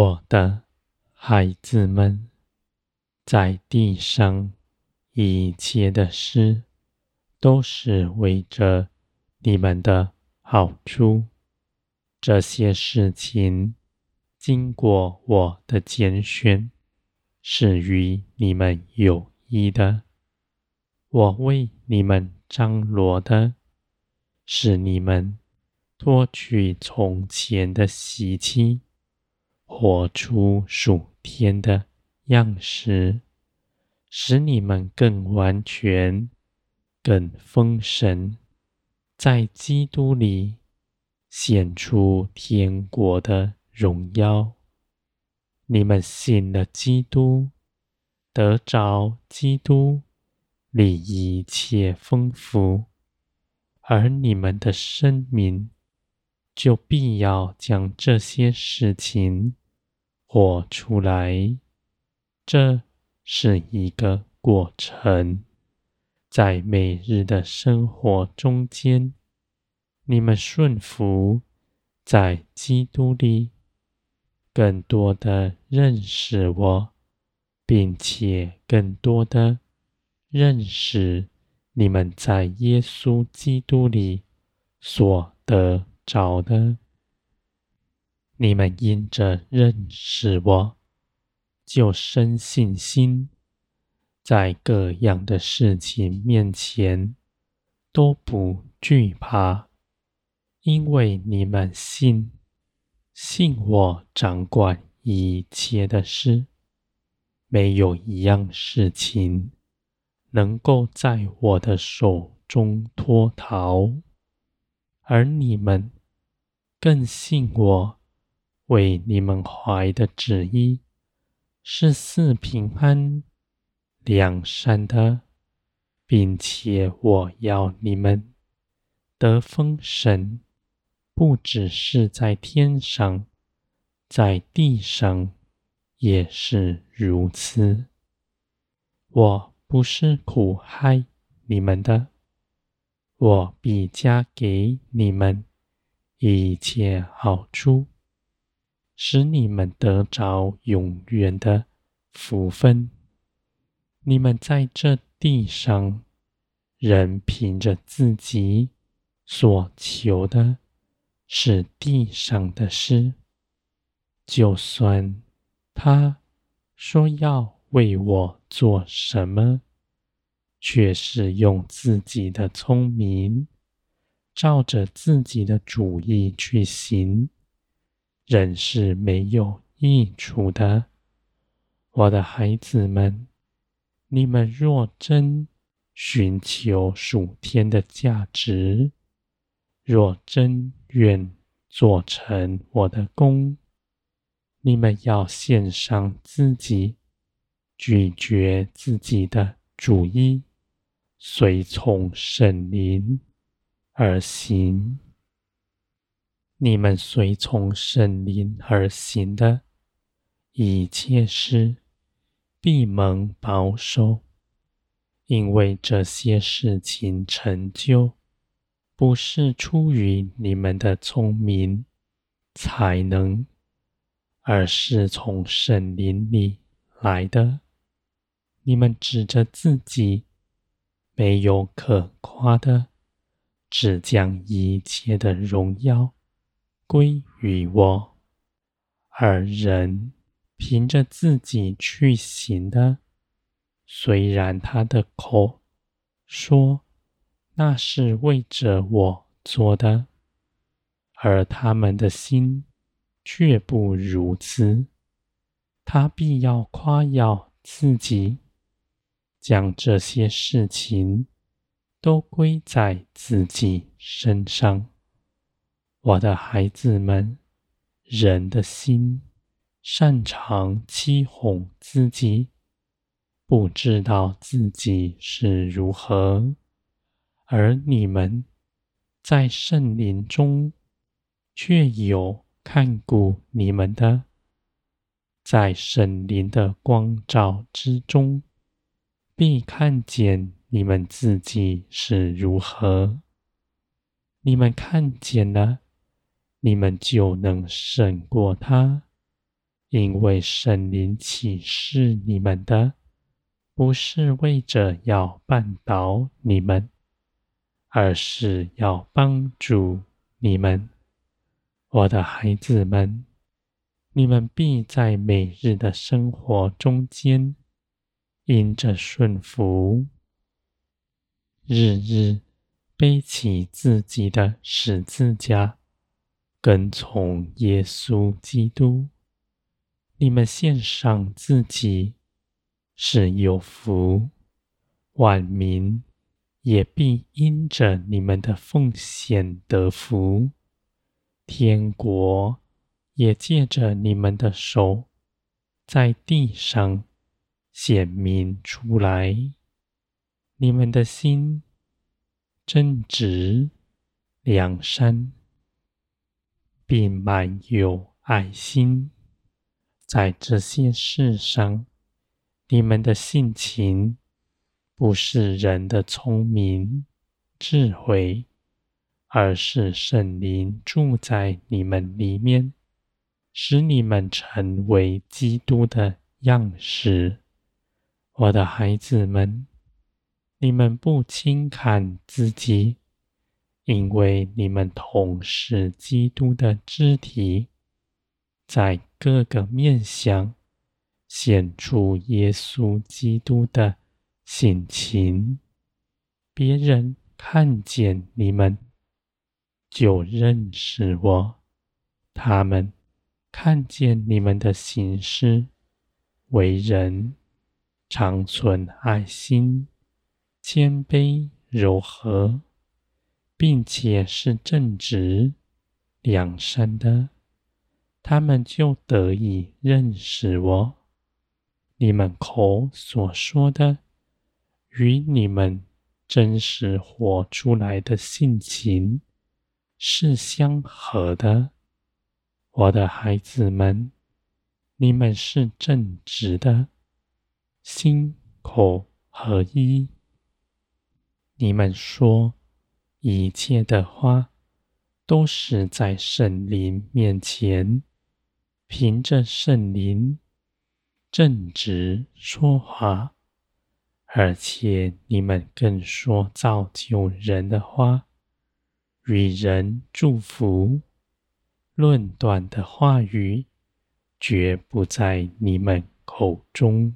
我的孩子们，在地上一切的事，都是为着你们的好处。这些事情经过我的拣选，是与你们有益的。我为你们张罗的，是你们脱去从前的习气，活出属天的样式，使你们更完全、更丰盛，在基督里显出天国的荣耀。你们信了基督，得着基督里一切丰富，而你们的生命就必要将这些事情活出来，这是一个过程。在每日的生活中间，你们顺服，在基督里更多的认识我，并且更多的认识你们在耶稣基督里所得着的。你们因着认识我，就生信心，在各样的事情面前都不惧怕，因为你们信，信我掌管一切的事，没有一样事情能够在我的手中脱逃，而你们更信我。为你们怀的旨意是四平安、良善的，并且我要你们得丰神，不只是在天上，在地上也是如此。我不是苦害你们的，我必加给你们一切好处。使你们得着永远的福分。你们在这地上，仍凭着自己所求的，是地上的事。就算他说要为我做什么，却是用自己的聪明，照着自己的主意去行。仍是没有益处的，我的孩子们，你们若真寻求属天的价值，若真愿做成我的工，你们要献上自己，拒绝自己的主意，随从圣灵而行。你们随从圣灵而行的一切事，必蒙保守，因为这些事情成就，不是出于你们的聪明才能，而是从圣灵里来的。你们指着自己，没有可夸的，只将一切的荣耀。归于我，而人凭着自己去行的，虽然他的口说那是为着我做的，而他们的心却不如此，他必要夸耀自己，将这些事情都归在自己身上。我的孩子们，人的心擅长欺哄自己，不知道自己是如何；而你们在圣灵中，却有看顾你们的，在圣灵的光照之中，必看见你们自己是如何。你们看见了。你们就能胜过他，因为圣灵启示你们的，不是为着要绊倒你们，而是要帮助你们。我的孩子们，你们必在每日的生活中间，因着顺服，日日背起自己的十字架，跟从耶稣基督。你们献上自己。是有福，万民也必因着你们的奉献得福，天国也借着你们的手，在地上显明出来。你们的心正直、良善，并满有爱心，在这些事上。你们的性情不是人的聪明智慧，而是圣灵住在你们里面，使你们成为基督的样式。我的孩子们，你们不轻看自己，因为你们同是基督的肢体，在各个面相。显出耶稣基督的性情，别人看见你们就认识我；他们看见你们的行事、为人，常存爱心、谦卑、柔和，并且是正直、良善的，他们就得以认识我。你们口所说的，与你们真实活出来的性情是相合的。我的孩子们，你们是正直的，心口合一。你们说一切的花，都是在圣灵面前，凭着圣灵。正直说话，而且你们更说造就人的话，与人祝福，论断的话语绝不在你们口中。